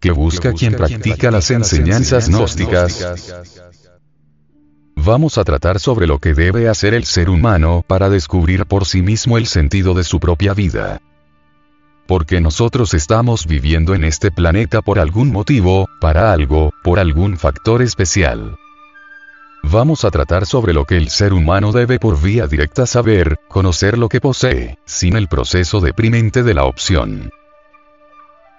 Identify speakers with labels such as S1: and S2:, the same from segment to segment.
S1: que busca quien practica las enseñanzas gnósticas. Vamos a tratar sobre lo que debe hacer el ser humano para descubrir por sí mismo el sentido de su propia vida. Porque nosotros estamos viviendo en este planeta por algún motivo, para algo, por algún factor especial. Vamos a tratar sobre lo que el ser humano debe por vía directa saber, conocer lo que posee, sin el proceso deprimente de la opción.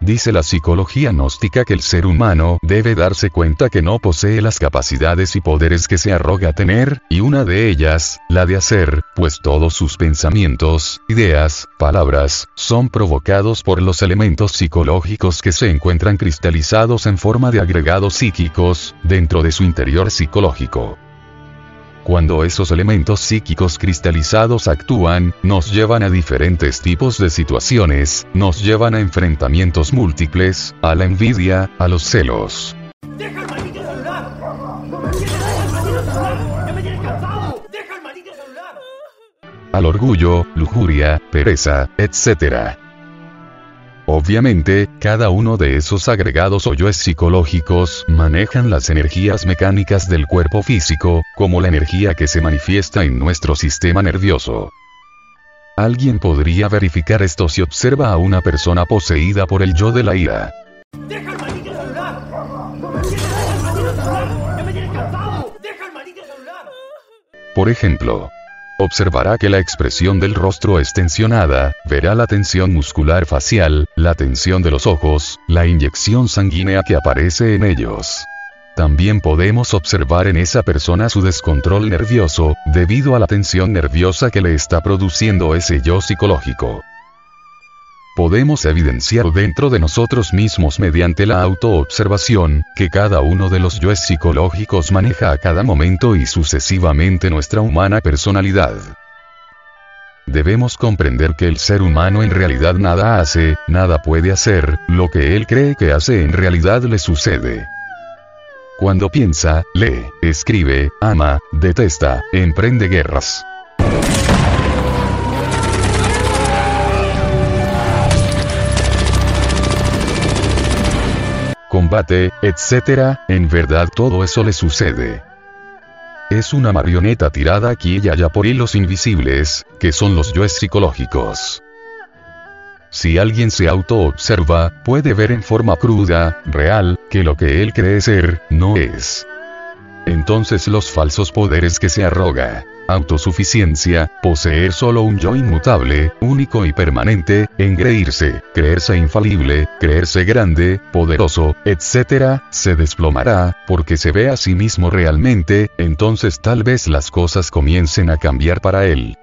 S1: Dice la psicología gnóstica que el ser humano debe darse cuenta que no posee las capacidades y poderes que se arroga tener, y una de ellas, la de hacer, pues todos sus pensamientos, ideas, palabras, son provocados por los elementos psicológicos que se encuentran cristalizados en forma de agregados psíquicos, dentro de su interior psicológico. Cuando esos elementos psíquicos cristalizados actúan, nos llevan a diferentes tipos de situaciones, nos llevan a enfrentamientos múltiples, a la envidia, a los celos. ¡Deja el maldito celular! ¡Deja el maldito celular! ¡Ya me tienes cansado! ¡Deja el maldito celular! Al orgullo, lujuria, pereza, etc. Obviamente, cada uno de esos agregados o yoes psicológicos manejan las energías mecánicas del cuerpo físico, como la energía que se manifiesta en nuestro sistema nervioso. Alguien podría verificar esto si observa a una persona poseída por el yo de la ira. ¡Deja el maldito celular! ¡Deja el maldito celular! ¡Ya me tienes cansado! ¡Deja el maldito celular! Por ejemplo, Observará que la expresión del rostro es tensionada, verá la tensión muscular facial, la tensión de los ojos, la inyección sanguínea que aparece en ellos. También podemos observar en esa persona su descontrol nervioso, debido a la tensión nerviosa que le está produciendo ese yo psicológico podemos evidenciar dentro de nosotros mismos mediante la autoobservación, que cada uno de los yoes psicológicos maneja a cada momento y sucesivamente nuestra humana personalidad. Debemos comprender que el ser humano en realidad nada hace, nada puede hacer, lo que él cree que hace en realidad le sucede. Cuando piensa, lee, escribe, ama, detesta, emprende guerras. Combate, etc., en verdad todo eso le sucede. Es una marioneta tirada aquí y allá por hilos invisibles, que son los yoes psicológicos. Si alguien se auto-observa, puede ver en forma cruda, real, que lo que él cree ser, no es. Entonces los falsos poderes que se arroga, autosuficiencia, poseer solo un yo inmutable, único y permanente, engreírse, creerse infalible, creerse grande, poderoso, etc., se desplomará, porque se ve a sí mismo realmente, entonces tal vez las cosas comiencen a cambiar para él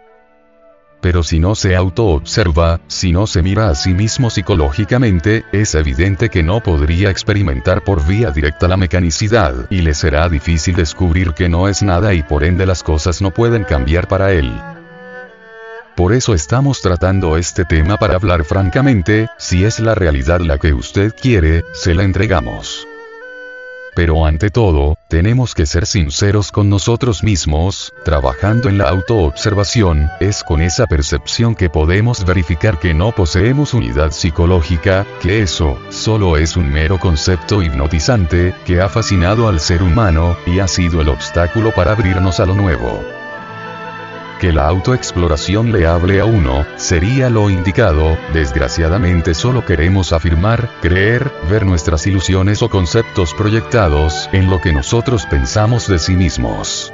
S1: pero si no se autoobserva, si no se mira a sí mismo psicológicamente, es evidente que no podría experimentar por vía directa la mecanicidad, y le será difícil descubrir que no es nada y por ende las cosas no pueden cambiar para él. Por eso estamos tratando este tema para hablar francamente, si es la realidad la que usted quiere, se la entregamos. Pero ante todo, tenemos que ser sinceros con nosotros mismos, trabajando en la autoobservación, es con esa percepción que podemos verificar que no poseemos unidad psicológica, que eso, solo es un mero concepto hipnotizante, que ha fascinado al ser humano, y ha sido el obstáculo para abrirnos a lo nuevo que la autoexploración le hable a uno, sería lo indicado, desgraciadamente solo queremos afirmar, creer, ver nuestras ilusiones o conceptos proyectados en lo que nosotros pensamos de sí mismos.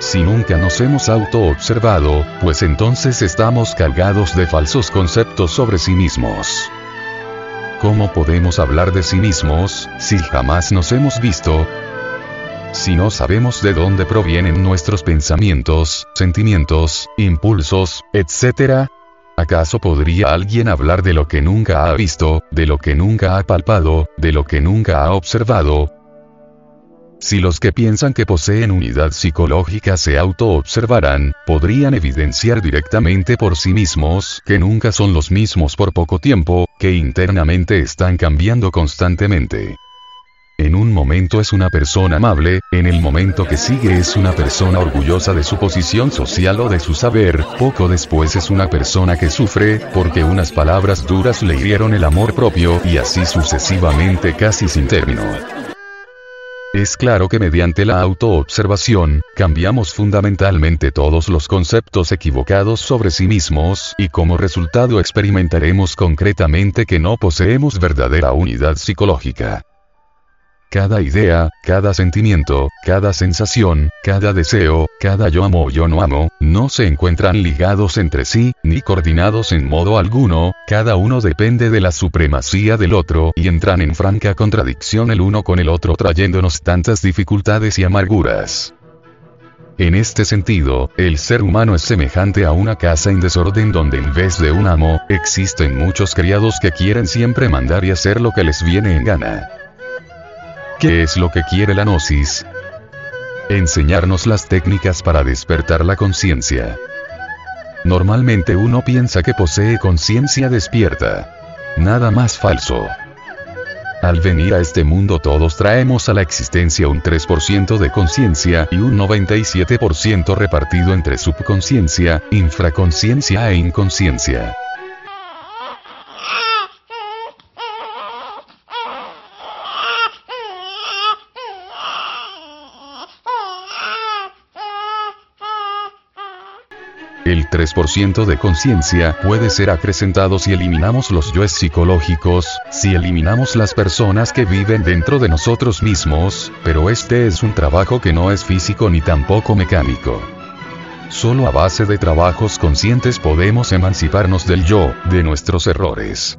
S1: Si nunca nos hemos autoobservado, pues entonces estamos cargados de falsos conceptos sobre sí mismos. ¿Cómo podemos hablar de sí mismos, si jamás nos hemos visto, si no sabemos de dónde provienen nuestros pensamientos, sentimientos, impulsos, etc., ¿acaso podría alguien hablar de lo que nunca ha visto, de lo que nunca ha palpado, de lo que nunca ha observado? Si los que piensan que poseen unidad psicológica se auto-observaran, podrían evidenciar directamente por sí mismos que nunca son los mismos por poco tiempo, que internamente están cambiando constantemente. En un momento es una persona amable, en el momento que sigue es una persona orgullosa de su posición social o de su saber, poco después es una persona que sufre, porque unas palabras duras le hirieron el amor propio y así sucesivamente casi sin término. Es claro que mediante la autoobservación, cambiamos fundamentalmente todos los conceptos equivocados sobre sí mismos, y como resultado experimentaremos concretamente que no poseemos verdadera unidad psicológica. Cada idea, cada sentimiento, cada sensación, cada deseo, cada yo amo o yo no amo, no se encuentran ligados entre sí, ni coordinados en modo alguno, cada uno depende de la supremacía del otro y entran en franca contradicción el uno con el otro trayéndonos tantas dificultades y amarguras. En este sentido, el ser humano es semejante a una casa en desorden donde en vez de un amo, existen muchos criados que quieren siempre mandar y hacer lo que les viene en gana. ¿Qué es lo que quiere la Gnosis? Enseñarnos las técnicas para despertar la conciencia. Normalmente uno piensa que posee conciencia despierta. Nada más falso. Al venir a este mundo todos traemos a la existencia un 3% de conciencia y un 97% repartido entre subconsciencia, infraconciencia e inconsciencia. 3% de conciencia puede ser acrecentado si eliminamos los yoes psicológicos, si eliminamos las personas que viven dentro de nosotros mismos, pero este es un trabajo que no es físico ni tampoco mecánico. Solo a base de trabajos conscientes podemos emanciparnos del yo, de nuestros errores.